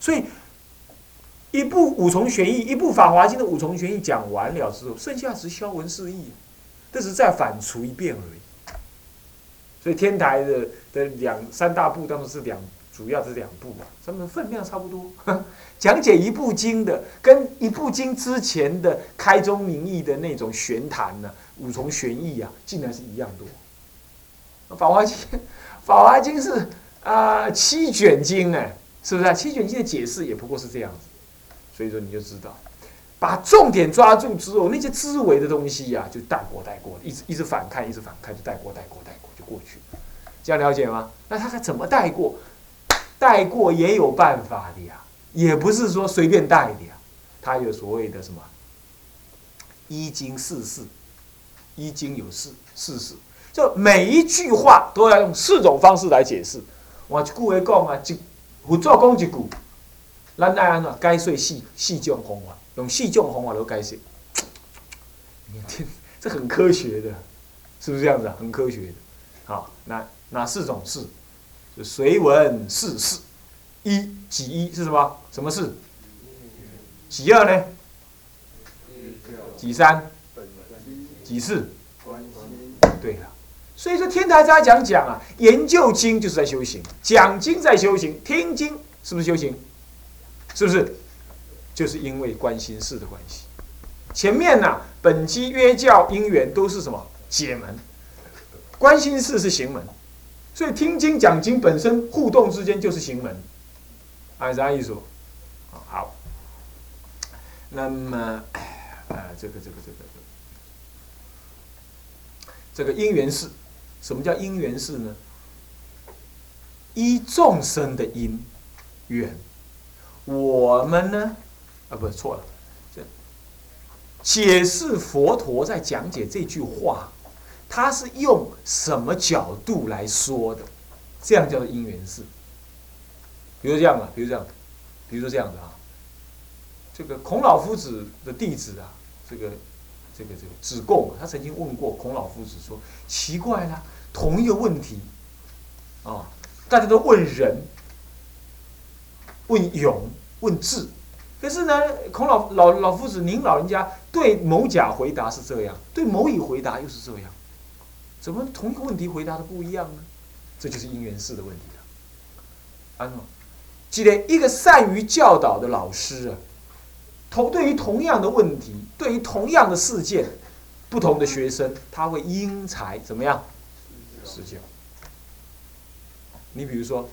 所以一部五重玄义，一部《法华经》的五重玄义讲完了之后，剩下只消文释义，这是再反刍一遍而已。所以天台的的两三大部当中是两，主要是两部啊，它们分量差不多。讲解一部经的，跟一部经之前的开宗明义的那种玄谈呢，五重玄义啊，竟然是一样多。法华经，法华经是啊七卷经哎，是不是？七卷经的解释也不过是这样子，所以说你就知道，把重点抓住之后，那些枝维的东西呀，就带过带过，一直一直反看，一直反看，就带过带过带过就过去这样了解吗？那他还怎么带过？带过也有办法的呀。也不是说随便带的呀，他有所谓的什么一经四事，一经有四四事，就每一句话都要用四种方式来解释。我一句话讲啊，一佛祖讲一句，咱爱安怎解释四四种方法，用四种方法来解释。这很科学的，是不是这样子？很科学的。好，那哪四种事？就随文四事。一几一是什么？什么事？几二呢？几三？几四？对了，所以说天台家讲讲啊，研究经就是在修行，讲经在修行，听经是不是修行？是不是？就是因为关心事的关系。前面呢，本机约教因缘都是什么解门？关心事是行门，所以听经讲经本身互动之间就是行门。按啥意思？好。那么，呃，这个这个这个这个因缘是，什么叫因缘事呢？依众生的因缘，我们呢？啊，不是错了。这解释佛陀在讲解这句话，他是用什么角度来说的？这样叫做因缘事。比如这样啊，比如这样，比如说这样子啊，这个孔老夫子的弟子啊，这个这个这个子贡，他曾经问过孔老夫子说：“奇怪了，同一个问题，啊，大家都问人，问勇，问智，可是呢，孔老老老夫子，您老人家对某甲回答是这样，对某乙回答又是这样，怎么同一个问题回答的不一样呢？这就是因缘式的问题了，安诺？”记得一个善于教导的老师啊，同对于同样的问题，对于同样的事件，不同的学生，他会因材怎么样施教。你比如说，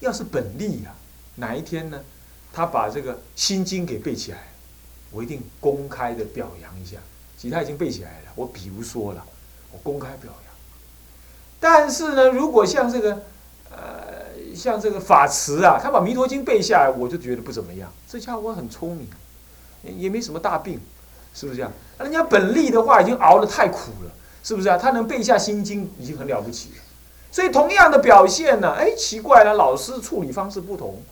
要是本立呀，哪一天呢，他把这个心经给背起来，我一定公开的表扬一下。其他已经背起来了，我比如说了，我公开表扬。但是呢，如果像这个，像这个法慈啊，他把《弥陀经》背下来，我就觉得不怎么样。这家伙很聪明，也没什么大病，是不是这样？人家本立的话已经熬得太苦了，是不是啊？他能背下《心经》已经很了不起了。所以同样的表现呢，哎，奇怪了，老师处理方式不同，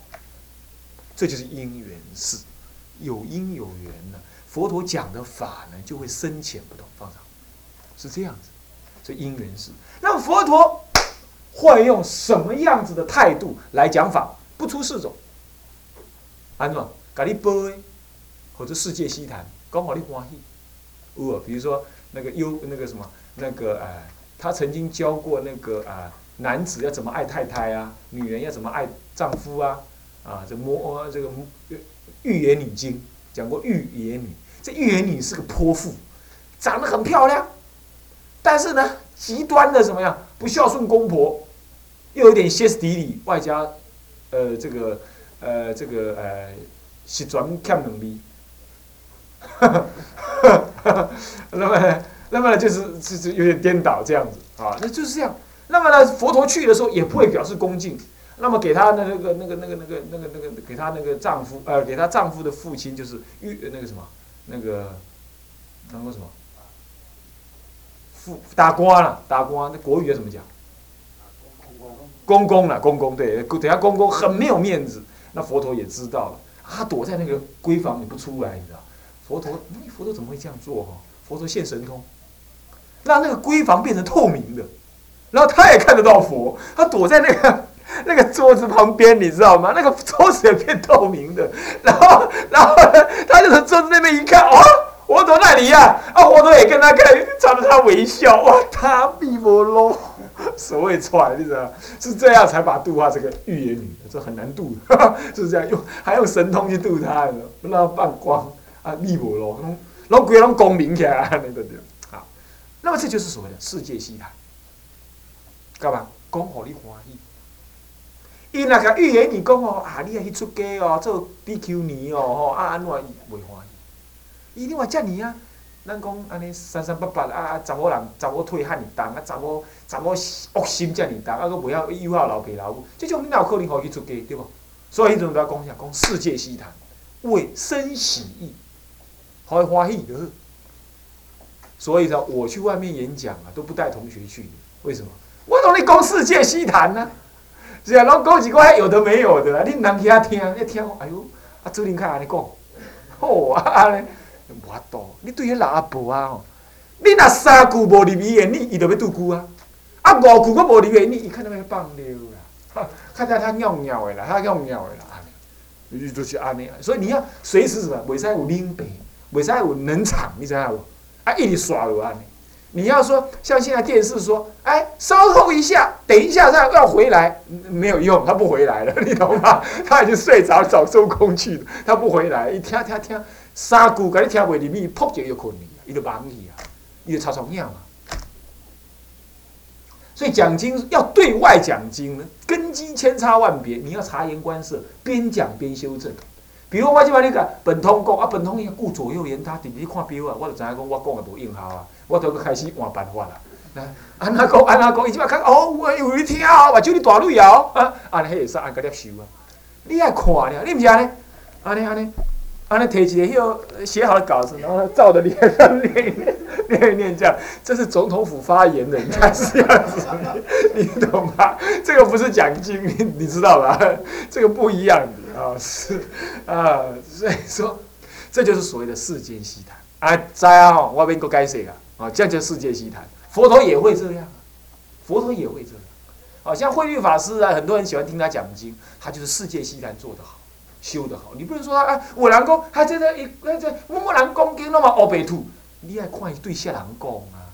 这就是因缘事，有因有缘呢。佛陀讲的法呢，就会深浅不同，放上是这样子，这因缘事。那么佛陀。会用什么样子的态度来讲法？不出四种，安怎？咖喱杯，或者世界西谈，刚好你欢喜。哦，比如说那个优那个什么那个哎，他曾经教过那个啊，男子要怎么爱太太啊，女人要怎么爱丈夫啊？啊，这摩这个玉言女经讲过玉言女，这玉言女是个泼妇，长得很漂亮，但是呢，极端的怎么样？不孝顺公婆。又有点歇斯底里，外加，呃，这个，呃，这个，呃，是专看能力，那么，那么呢，就是就是有点颠倒这样子啊，那就是这样。那么呢，佛陀去的时候也不会表示恭敬，那么给他的那个那个那个那个那个那个给他那个丈夫，呃，给他丈夫的父亲就是玉那个什么那个那个什么，父打官了，打官，那国语要怎么讲？公公了，公公对，等下公公很没有面子，那佛陀也知道了，他躲在那个闺房里不出来，你知道？佛陀，佛陀怎么会这样做哈？佛陀现神通，让那个闺房变成透明的，然后他也看得到佛，他躲在那个那个桌子旁边，你知道吗？那个桌子也变透明的，然后，然后他就从桌子那边一看，哦，佛陀那里呀，啊，佛陀也跟他看，朝着他微笑，哇，他密摩罗，所谓踹，你知道是这样才把度化这个预言女，这很难度，就是这样用，还用神通去度他，让他放光啊，密摩罗，拢鬼拢光明起来，那个好，那么这就是所谓的世界西谈，干嘛？讲互你欢喜，伊若甲预言女讲哦，啊，你啊去出家哦，做比丘尼哦，吼啊安怎伊袂欢喜？伊你话遮尔啊，咱讲安尼三三八八啊啊，查某人查某腿汉重，啊查某查某恶心遮尔重，啊佫袂晓友好老爸老母，即种你哪有可能互伊出家对无？所以迄阵都要讲啥？讲世界西谈，为生喜意，互伊欢喜就好。所以呢，我去外面演讲啊，都不带同学去，为什么？我同你讲世界西谈呢，是啊，拢讲一个有的没有的啦，恁人去遐听，一听，哎哟，啊，主任较安尼讲，好啊，安尼，无法度，你对迄老阿婆啊吼，你若三句无入耳你伊就要拄句啊，啊五句佫无入耳你伊看到要放尿啦，看到他尿尿的啦，他尿尿的啦，安尼，就是安尼，所以你要随时什么，袂使有冷白，袂使有冷场，你知影无？啊，一直刷落安尼。你要说像现在电视说，哎，稍后一下，等一下再要回来，没有用，他不回来了，你懂吗？他已经睡着，早收工去了，他不回来，一听听听，三句甲你听袂入去，扑就又困去伊就忙去啊，伊就吵吵样啊。所以讲经要对外讲经呢，根基千差万别，你要察言观色，边讲边修正。比如我即摆你讲本通讲啊，本通伊顾左右言他，直直看表啊，我就知影讲我讲的无用效啊。我都开始换办法啦。安那讲，安那讲，伊即摆看哦，有你听啊，目睭你大蕊哦，啊，安尼迄会使安个接受啊。你爱看了，你毋是安尼？安尼安尼，安尼摕一个迄个写好的稿子，然后照着念 念念念这样，这是总统府发言的，应该是这样子，你懂吗？这个不是讲经，你你知道吧？这个不一样的啊，是啊，所以说，这就是所谓的世间西谈啊，知啊，我免个解释啊。啊，这样叫世界西谈，佛陀也会这样，佛陀也会这样。好像慧律法师啊，很多人喜欢听他讲经，他就是世界西谈做得好，修得好。你不能说他啊，我人讲，他这个一这某某人讲经那么黑白兔，你爱看伊对啥人讲啊？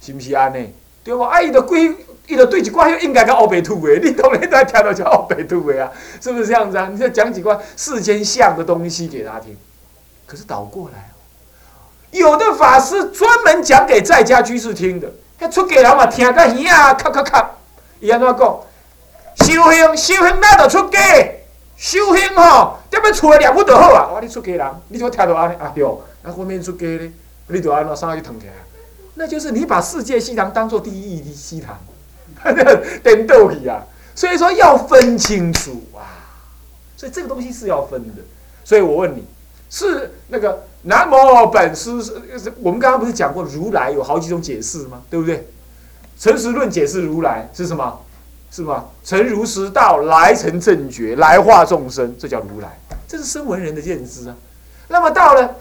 是不是安尼？对不？啊，伊的规，伊就对一寡应该叫黑白兔的，你当然都要听到叫黑白兔的啊，是不是这样子啊？你再讲几块世间相的东西给他听，可是倒过来。有的法师专门讲给在家居士听的，他出家人嘛听个耳啊，咔咔咔，伊安怎讲？修行修行哪着出家？修行吼，踮要厝念佛就好啊！我你出家人，你怎么听到安尼啊？对，啊后面出家咧，你就安怎上去腾起来？那就是你把世界西堂当做第一的西堂，颠倒去啊！所以说要分清楚啊！所以这个东西是要分的。所以我问你，是那个？南无本师是，我们刚刚不是讲过如来有好几种解释吗？对不对？诚实论解释如来是什么？是吗？诚如实道，来成正觉，来化众生，这叫如来，这是声闻人的认知啊。那么到了，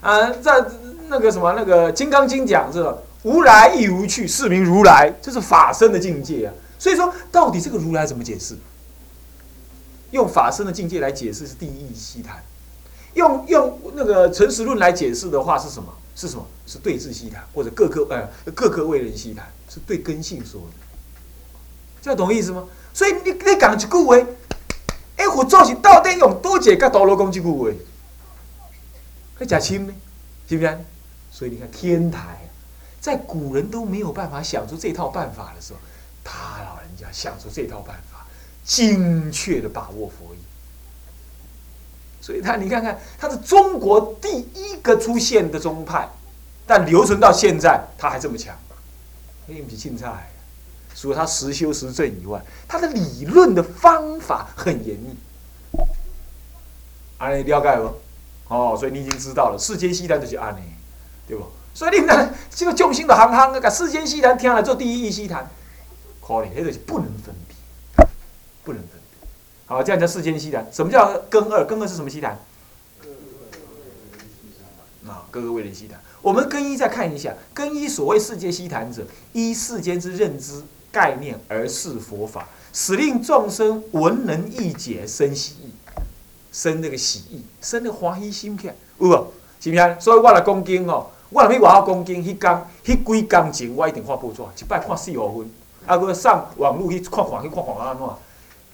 啊，在那个什么那个《金刚经》讲这无来亦无去，是名如来，这是法身的境界啊。所以说，到底这个如来怎么解释？用法身的境界来解释是第一义西谈。用用那个诚实论来解释的话是什么？是什么？是对治西谈，或者各科呃各科为人西谈，是对根性说的，这懂意思吗？所以你你讲一句话，哎，佛祖是到底用多解跟陀罗讲这句话，那假亲呢？是不是？所以你看天台，在古人都没有办法想出这套办法的时候，他老人家想出这套办法，精确的把握佛意。所以他，你看看，他是中国第一个出现的宗派，但留存到现在，他还这么强，那不是钦差。除了他实修实证以外，他的理论的方法很严密。安尼了解不？哦，所以你已经知道了，世间西谈就是安尼，对不？所以你呢，这个众生的行行，世间西谈听了做第一义西谈，可怜，那个是不能分别，不能分。好，这样叫世间西谈。什么叫根二？根二是什么西谈？啊，各个为人西谈。我们根一再看一下，根一所谓世界西谈者，依世间之认知概念而示佛法，使令众生闻能意解，生喜意，生那个喜意，生那个欢喜心起，有无？是不是？所以我来讲经哦，我来去外口讲经，迄工、迄几工前，我一定看报纸，一摆看四五分，啊，搁上网络去看看，去看看安怎？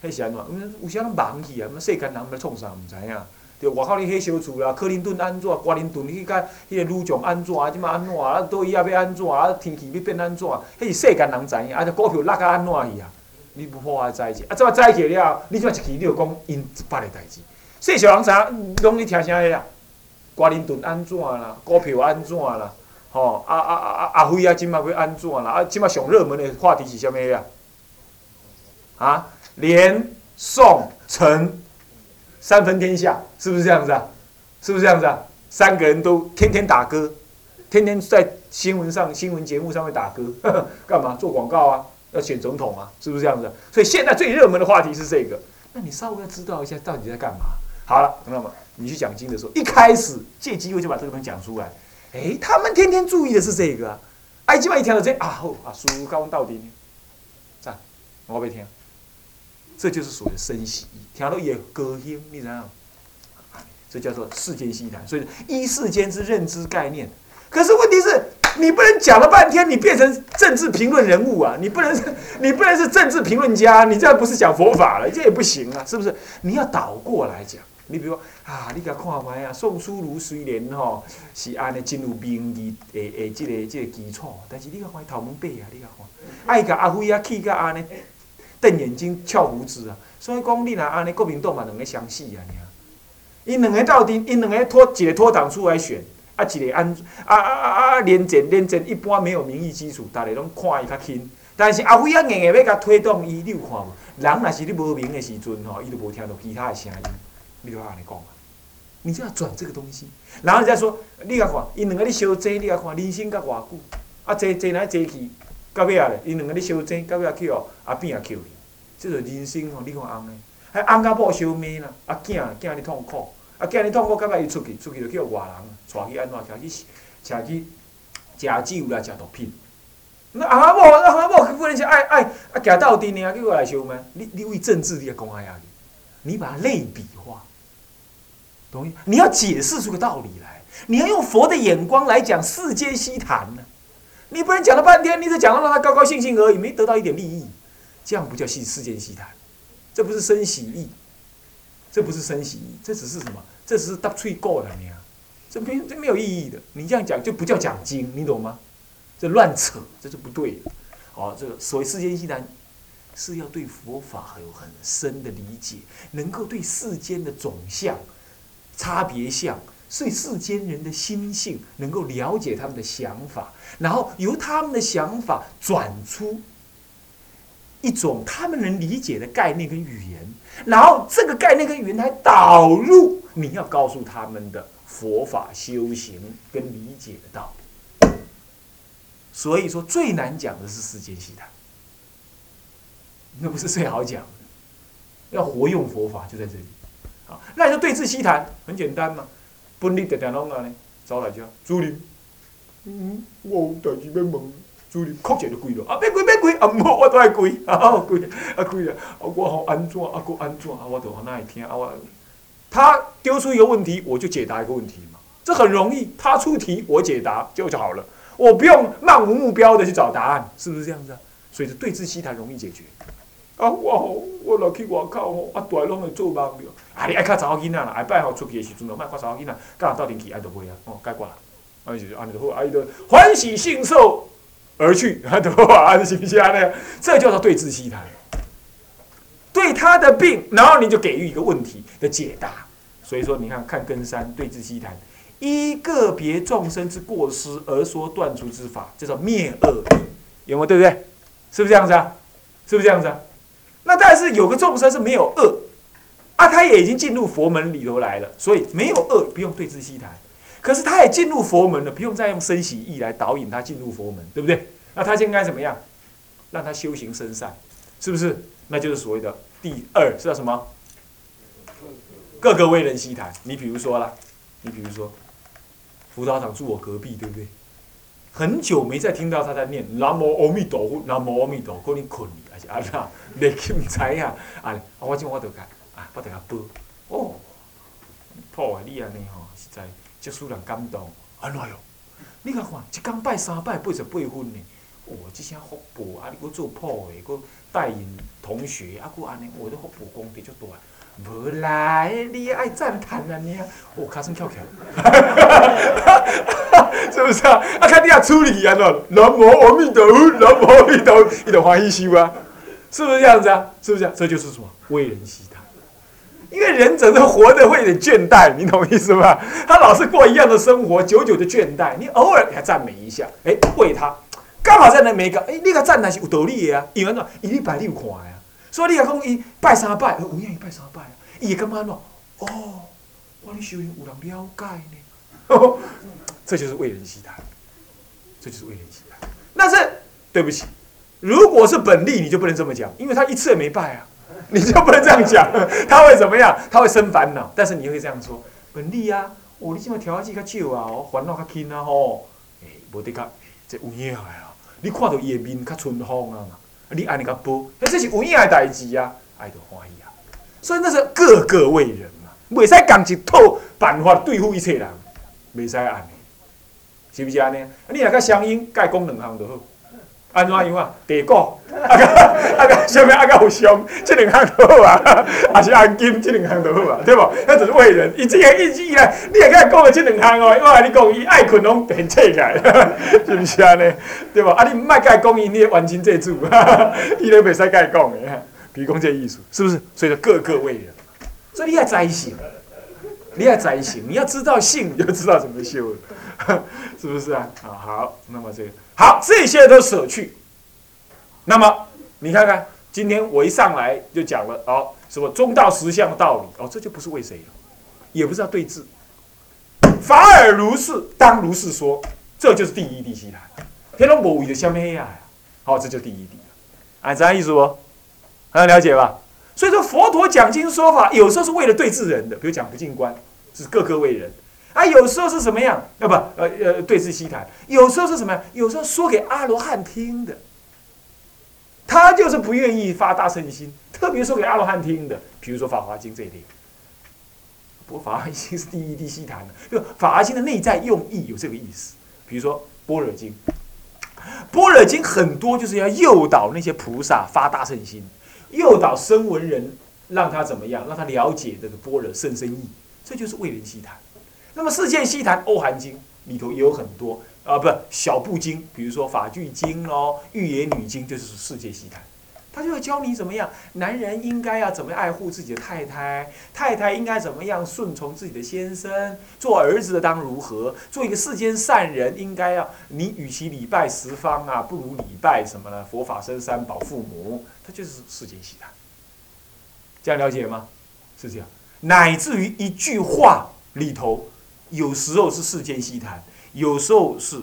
迄是安怎？有时啊，忙去啊，世间人要创啥，毋知影。对，外口哩迄小厝啦，克林顿安怎？瓜林顿去甲迄个女将安怎？啊，即马安怎？啊，倒伊也要安怎？啊，天气要变安怎？迄是世间人知影，啊，股票落啊安怎去啊？你不破坏在一起，啊，怎啊在一起了？你怎啊一去你就讲因一百个代志？细小人知影，拢去听啥个啊？瓜林顿安怎啦？股票安怎啦？吼，啊啊啊啊！阿辉啊，即马要安怎啦？啊，即马上热门的话题是啥物啊？啊，连宋陈。三分天下，是不是这样子啊？是不是这样子啊？三个人都天天打歌，天天在新闻上、新闻节目上面打歌，干嘛？做广告啊？要选总统啊？是不是这样子？所以现在最热门的话题是这个。那你稍微要知道一下，到底在干嘛？好了，那么你去讲经的时候，一开始借机会就把这个东西讲出来。哎，他们天天注意的是这个啊。哎，今晚一听到这啊，好啊，书高到底，赞，我不听。这就是所谓的生喜意，听到也高音，你知道吗？这叫做世间西谈，所以一世间之认知概念。可是问题是，你不能讲了半天，你变成政治评论人物啊！你不能，你不能是政治评论家，你这样不是讲佛法了，这也不行啊，是不是？你要倒过来讲，你比如说啊，你甲看卖啊，宋书儒虽然吼是安尼进入名义诶诶，这个这个基础，但是你甲看头毛白啊，你甲看，爱甲阿辉啊气甲安尼。瞪眼睛、翘胡子啊！所以讲，你若安尼，国民党嘛两个相似啊！你啊因两个到底，因两个拖一个拖党出来选，啊一个安啊啊啊啊连战连战，一般没有民意基础，大家拢看伊较轻。但是阿辉啊硬硬要甲推动伊，你有看无？人若是你无名的时阵吼，伊都无听到其他的声音，你就安尼讲啊！你就要转这个东西，然后再说，你甲看，因两个咧相争，你甲看人生甲偌久，啊争争来争去。到尾啊咧，因两个咧相争，到尾啊去哦，阿扁也扣去，即个人生吼，你看翁诶，还翁甲某相骂啦，啊囝囝咧痛苦，啊囝咧痛苦，感觉伊出去，出去就叫外人带去安怎，带去食去食酒啦，食毒品。那翁仔某，翁仔某夫人是爱爱啊，行到底呢，叫过来相骂。你你为政治你也讲下去，你把它类比化，懂意？你要解释出个道理来，你要用佛的眼光来讲世间稀谈呢。你不能讲了半天，你只讲了让他高高兴兴而已，没得到一点利益，这样不叫细世间细谈，这不是生喜意，这不是生喜意，这只是什么？这只是搭吹过的你啊，这没这没有意义的。你这样讲就不叫讲经，你懂吗？这乱扯，这是不对的。哦，这个所谓世间细谈，是要对佛法有很深的理解，能够对世间的总相、差别相。所以世间人的心性能够了解他们的想法，然后由他们的想法转出一种他们能理解的概念跟语言，然后这个概念跟语言还导入你要告诉他们的佛法修行跟理解的道理。所以说最难讲的是世间西谈，那不是最好讲的。要活用佛法就在这里。好，那你说对峙西谈很简单嘛？本日常常拢安尼走来遮，主任，嗯，我有代志要问，主任哭者就跪咯，啊，别跪别跪，啊，唔好，我都爱跪，啊，跪，啊跪啊，我好安怎，啊，佫安怎，啊，我都好那会听，啊，我，他丢出一个问题，我就解答一个问题嘛，这很容易，他出题，我解答就就好了，我不用漫无目标的去找答案，是不是这样子啊？所以是对峙西谈容易解决。啊，我吼，我落去外口吼，啊，大拢会做梦着。啊，你爱较查某囡仔啦，下摆吼出去的时阵，就莫看查某囡仔，甲人斗阵去，爱就袂啊，哦，解决啦。啊，就是安尼就好，啊，伊就欢喜庆寿。而去，啊，对啊，是不是安尼？这叫做对治西谈。对他的病，然后你就给予一个问题的解答。所以说，你看看根山对治西谈，依个别众生之过失而说断除之法，叫做灭恶，有没有？对不对？是不是这样子啊？是不是这样子啊？那但是有个众生是没有恶，啊，他也已经进入佛门里头来了，所以没有恶，不用对峙西谈。可是他也进入佛门了，不用再用生喜意来导引他进入佛门，对不对？那他应该怎么样？让他修行生善，是不是？那就是所谓的第二，是叫什么？各个为人师谈。你比如说啦，你比如说，辅导长住我隔壁，对不对？很久没再听到他在念南无阿弥陀佛，南无阿弥陀佛，可能困去还是安怎？袂记毋知影，啊，我即我著甲，啊，我得甲报，哦，破啊！你安尼吼，实在足使人感动，安怎哟？你甲看，一工拜三拜八十八分呢，我，即些福报，啊，你搁做破的，搁带引同学，啊，搁安尼，我的福报功德足大。无啦，你爱赞叹啊你啊，我，卡声翘起来，是不是啊？啊，看你啊处理安怎？南无阿弥陀佛，南无阿弥陀佛，伊就欢喜修啊，是不是这样子啊？是不是？这就是什么？为人希谈。因为人整个活的会有点倦怠，你懂意思吗？他老是过一样的生活，久久的倦怠。你偶尔给他赞美一下，哎，为他，刚好在那每个，哎，你个赞那是有道理的啊，因为喏，伊礼拜你有看呀。所以你若讲伊拜三拜，有影伊拜三拜，伊会感觉喏，哦，我咧修行有人了解呢，这就是为人希谈，这就是为人希谈。但是对不起，如果是本利，你就不能这么讲，因为他一次也没拜啊，你就不能这样讲，他会怎么样？他会生烦恼。但是你会这样说，本利啊，哦，你即马条件较少啊，烦恼较轻啊吼，诶，无得较这有影个啊，你看到伊的面较春风啊嘛。你安尼甲报，那这是有影的代志啊，爱着欢喜啊。所以那是个个为人嘛，袂使讲一套办法对付一切人，袂使安尼，是毋是安尼？你若甲相应，甲讲两项就好。安怎样啊？地沟，啊个啊个，啥物啊个有相，这两项都好啊。啊是按金，这两项都好啊，对无？那就是为人，伊这个一直以来，你也甲伊讲个这两项哦。我甲你讲，伊爱困拢很切开，是不是安尼？对无？啊，你毋莫甲伊讲伊，你完成这主，伊都袂使甲伊讲的。比如讲这艺术，是不是？所以说个个为人，所以你要在性，你要在性，你要知道性，你就知道怎么修了，是不是啊？啊，好，那么这个。好，这些都舍去。那么你看看，今天我一上来就讲了哦，什么中道实相的道理哦，这就不是为谁了，也不是要对峙。法尔如是，当如是说，这就是第一地西谈。天龙不为的相黑呀，好，这就第一地。啊这样意思不？很了解吧？所以说佛陀讲经说法，有时候是为了对治人的，比如讲不净观，是各个为人。啊，有时候是什么样？要不，呃呃，对峙西谈。有时候是什么样？有时候说给阿罗汉听的。他就是不愿意发大乘心，特别说给阿罗汉听的。比如说《法华经》这一类。不过《法华经》是第一地西谈的，就《法华经》的内在用意有这个意思。比如说《般若经》，《般若经》很多就是要诱导那些菩萨发大乘心，诱导声闻人，让他怎么样？让他了解这个般若甚深意。这就是为人西谈。那么《世界西谈》《欧含经》里头也有很多啊，不小部经，比如说《法句经》哦，《玉野女经》就是《世界西谈》，他就要教你怎么样，男人应该要怎么爱护自己的太太，太太应该怎么样顺从自己的先生，做儿子的当如何，做一个世间善人应该要，你与其礼拜十方啊，不如礼拜什么呢？佛法生三宝父母，他就是《世界西谈》，这样了解吗？是这样，乃至于一句话里头。有时候是世间西谈，有时候是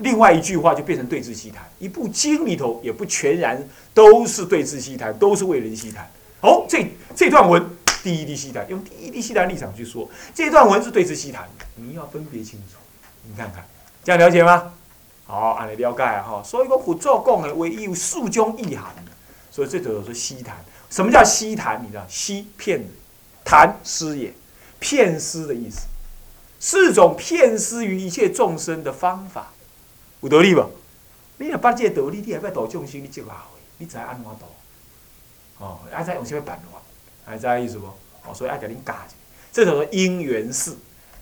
另外一句话就变成对峙西谈。一部经里头也不全然都是对峙西谈，都是为人西谈。哦，这这段文第一滴西谈，用第一滴西谈立场去说，这段文是对峙西谈，你要分别清楚。你看看，这样了解吗？好，按你了解哈。所以讲佛祖讲的唯一有数种意涵，所以这就说西谈。什么叫西谈？你知道，西骗谈师也，骗师的意思。四种骗施于一切众生的方法，有道理不？你若把这个道理，你还要度众生，你接下回，你知安怎度？哦，爱知用什么办法？爱知意思不？哦，所以爱甲恁教者，这叫做因缘事。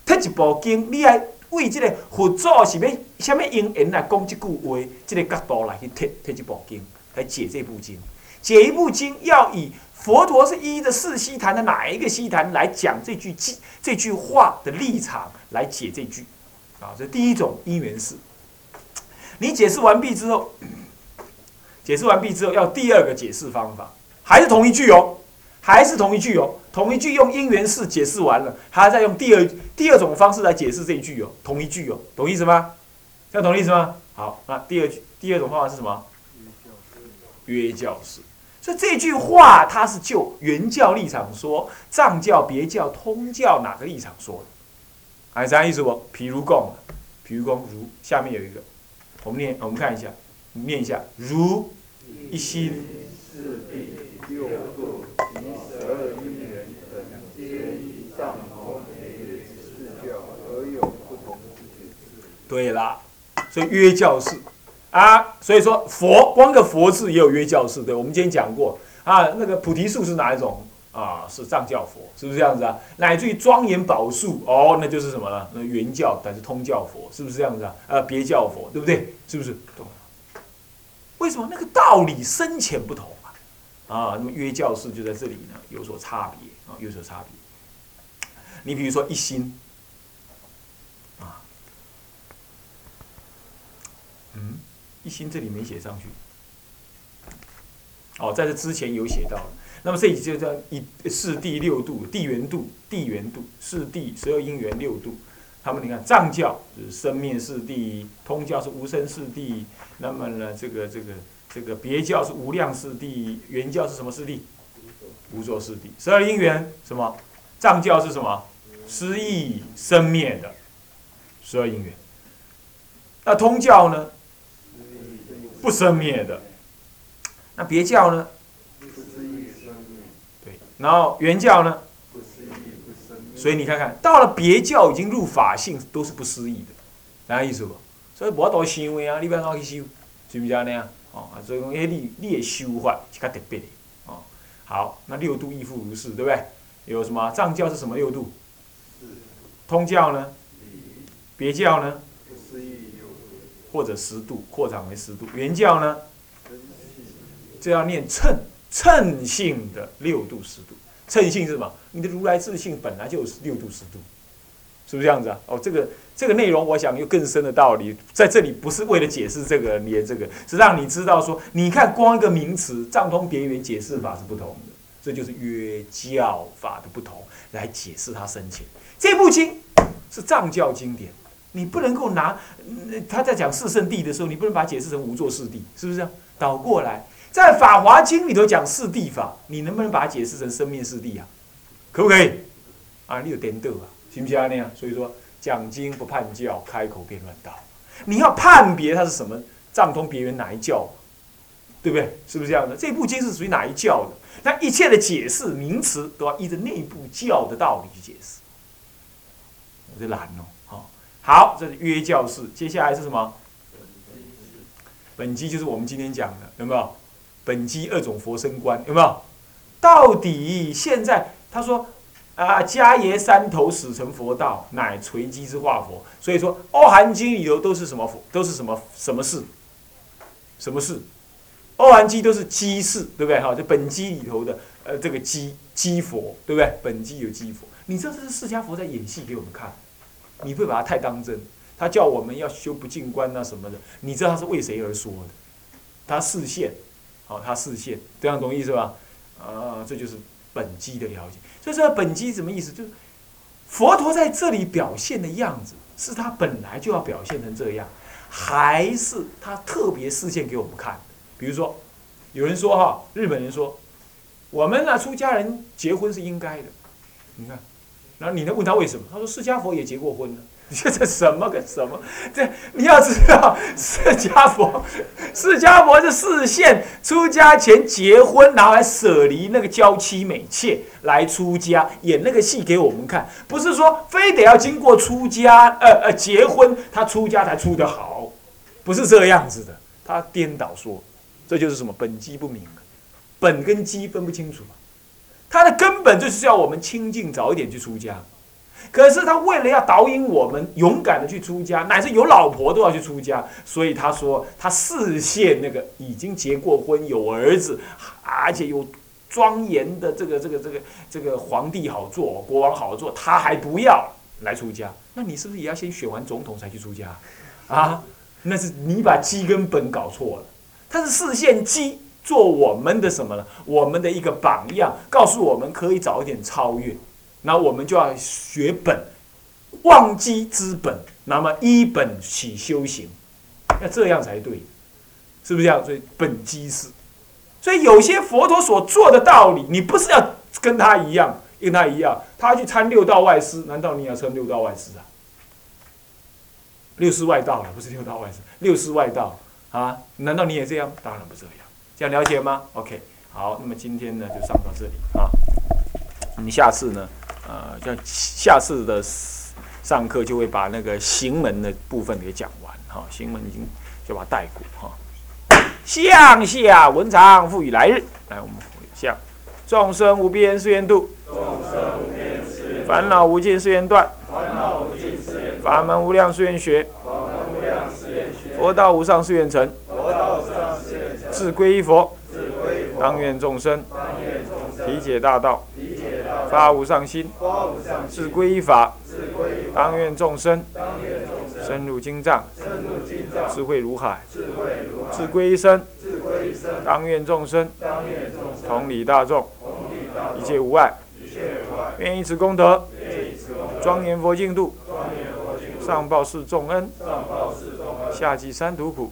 摕一部经，你爱为这个佛祖是要什么因缘来讲这句话？这个角度来去摕摕一部经来解这部经，解一部经要以。佛陀是依着四西坛的哪一个西坛来讲这句记这句话的立场来解这句，啊，这第一种因缘式。你解释完毕之后，解释完毕之后要第二个解释方法，还是同一句哦，还是同一句哦，同一句用因缘式解释完了，还要再用第二第二种方式来解释这一句哦，同一句哦，懂意思吗？要懂意思吗？好，那第二句第二种方法是什么？约教式。所以这句话，它是就原教立场说，藏教、别教、通教哪个立场说的？哎，这样意思不？譬如共，譬如共，如下面有一个我们念，我们看一下，念一下，如一心。对啦，所以约教是啊，所以说佛光个佛字也有约教士，对，我们今天讲过啊，那个菩提树是哪一种啊？是藏教佛，是不是这样子啊？乃至于庄严宝树哦，那就是什么呢？那原教还是通教佛，是不是这样子啊？呃，别教佛，对不对？是不是？为什么那个道理深浅不同啊？啊，那么约教士就在这里呢，有所差别啊，有所差别。你比如说一心。嗯，一心这里没写上去。哦，在这之前有写到。那么这里就叫一四地六度，地缘度，地缘度，四地十二因缘六度。他们你看藏教是生灭四地，通教是无生四地。那么呢，这个这个这个别教是无量四地，原教是什么四地？无作四地。十二因缘什么？藏教是什么？失意生灭的十二因缘。那通教呢？不生灭的，那别教呢？对，然后原教呢？所以你看看到了别教已经入法性，都是不思议的，哪意思不？所以无多想的啊，你不要哪去修，是不是那样？哦，所以讲，哎，你你的修法是较特别的，哦。好，那六度亦复如是，对不对？有什么藏教是什么六度？通教呢？别教呢？或者十度扩展为十度，原教呢，就要念称称性的六度十度。称性是什么？你的如来自性本来就是六度十度，是不是这样子啊？哦，这个这个内容，我想有更深的道理，在这里不是为了解释这个连这个，是让你知道说，你看光一个名词，藏通别圆解释法是不同的，这就是约教法的不同来解释它深浅。这部经是藏教经典。你不能够拿，他在讲四圣地的时候，你不能把它解释成无座四地，是不是？倒过来，在《法华经》里头讲四地法，你能不能把它解释成生命四地啊？可不可以？啊，你有颠倒啊，行不行啊？那样，所以说讲经不叛教，开口便乱道。你要判别它是什么藏通别人哪一教，对不对？是不是这样的？这部经是属于哪一教的？那一切的解释名词都要依着内部教的道理去解释，我就难了。好，这是约教士。接下来是什么？本机就是我们今天讲的，有没有？本机二种佛身观，有没有？到底现在他说啊，迦耶三头始成佛道，乃垂机之化佛。所以说，《欧含经》里头都是什么佛？都是什么什么事？什么事？《欧含经》都是机事，对不对？哈，就本机里头的呃，这个机机佛，对不对？本机有机佛，你知道这是释迦佛在演戏给我们看。你不会把它太当真，他叫我们要修不净观啊什么的，你知道他是为谁而说的？他视线，好，他视线，这样懂意思吧？啊，这就是本机的了解。所以说本机什么意思？就是佛陀在这里表现的样子，是他本来就要表现成这样，还是他特别示现给我们看？比如说，有人说哈，日本人说，我们呢出家人结婚是应该的，你看。然后你能问他为什么？他说释迦佛也结过婚呢。你这这什么跟什么？这你要知道，释迦佛，释迦佛是视现出家前结婚，然后来舍离那个娇妻美妾来出家，演那个戏给我们看。不是说非得要经过出家，呃呃结婚，他出家才出得好，不是这样子的。他颠倒说，这就是什么本机不明，本跟机分不清楚。他的根本就是要我们清净早一点去出家，可是他为了要导引我们勇敢的去出家，乃至有老婆都要去出家，所以他说他视线那个已经结过婚有儿子，而且有庄严的这个这个这个这个皇帝好做，国王好做，他还不要来出家，那你是不是也要先选完总统才去出家啊？那是你把基跟本搞错了，他是视线基。做我们的什么呢？我们的一个榜样，告诉我们可以早一点超越。那我们就要学本，忘机之本，那么一本起修行，那这样才对，是不是这样？所以本机是，所以有些佛陀所做的道理，你不是要跟他一样，跟他一样，他去参六道外师，难道你要参六道外师啊？六世外道了，不是六道外师，六世外道啊？难道你也这样？当然不这样，这样了解吗？OK，好，那么今天呢就上到这里啊。我们下次呢，呃，像下次的上课就会把那个行门的部分给讲完哈。行门已经就把它带过哈。向下文长赋予来日，来我们回向。众生无边誓愿度，众生无边誓愿烦恼无尽誓愿断烦恼无尽誓言，法门无量誓愿学，佛道无上誓愿成，自归依佛，当愿众生体解大道，发无上心，自归依法，当愿众生深入经藏，智慧如海，自归依身，当愿众生同理大众。一切无碍，愿以此功德，庄严佛净土，上报四重恩，下济三途苦。